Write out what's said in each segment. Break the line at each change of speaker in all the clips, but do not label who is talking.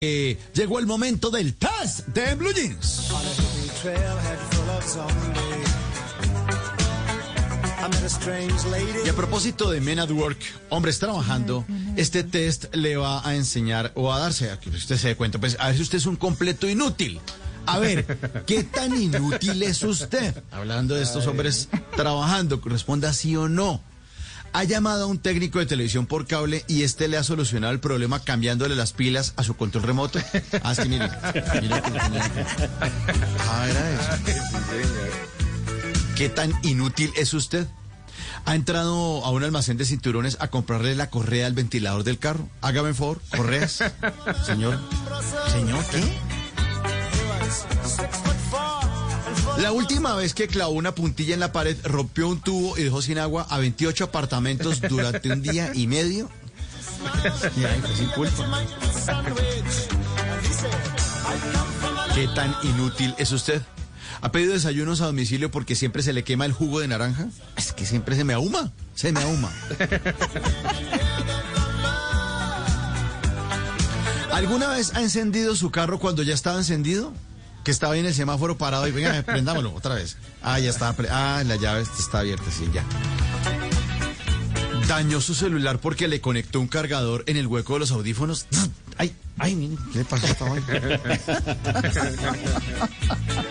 Llegó el momento del test de Blue Jeans. Y a propósito de Men at Work, hombres trabajando, este test le va a enseñar o a darse, a que usted se dé cuenta, pues a ver si usted es un completo inútil. A ver, ¿qué tan inútil es usted? Hablando de estos hombres trabajando, responda sí o no. Ha llamado a un técnico de televisión por cable y este le ha solucionado el problema cambiándole las pilas a su control remoto. Ah, es que mire, mire Ah, era eso. ¿Qué tan inútil es usted? Ha entrado a un almacén de cinturones a comprarle la correa al ventilador del carro. Hágame un favor, correas. Señor. Señor, ¿qué? La última vez que clavó una puntilla en la pared, rompió un tubo y dejó sin agua a 28 apartamentos durante un día y medio. ¿Qué tan inútil es usted? ¿Ha pedido desayunos a domicilio porque siempre se le quema el jugo de naranja? Es que siempre se me ahuma, se me ahuma. ¿Alguna vez ha encendido su carro cuando ya estaba encendido? Que estaba ahí en el semáforo parado y venga, prendámoslo otra vez. Ah, ya estaba. pre- Ah, la llave está abierta, sí, ya. Dañó su celular porque le conectó un cargador en el hueco de los audífonos. Ay, ay, ¿qué le pasó a esta vaina?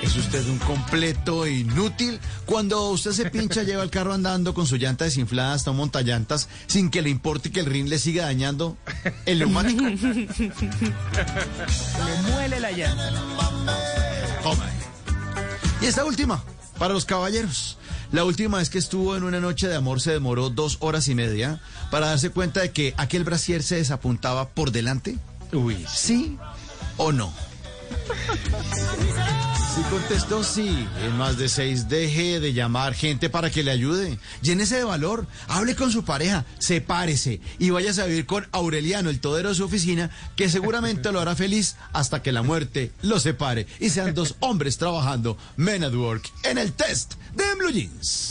¿Es usted un completo inútil? Cuando usted se pincha, lleva el carro andando con su llanta desinflada hasta un montallantas sin que le importe que el rin le siga dañando el neumático.
Le muele la llanta.
Y esta última, para los caballeros. La última vez que estuvo en una noche de amor se demoró dos horas y media para darse cuenta de que aquel brasier se desapuntaba por delante.
Uy.
¿Sí o no? Si contestó sí, en más de seis, deje de llamar gente para que le ayude. Llénese de valor, hable con su pareja, sepárese y váyase a vivir con Aureliano, el todero de su oficina, que seguramente lo hará feliz hasta que la muerte lo separe y sean dos hombres trabajando Men at Work en el test de Blue Jeans.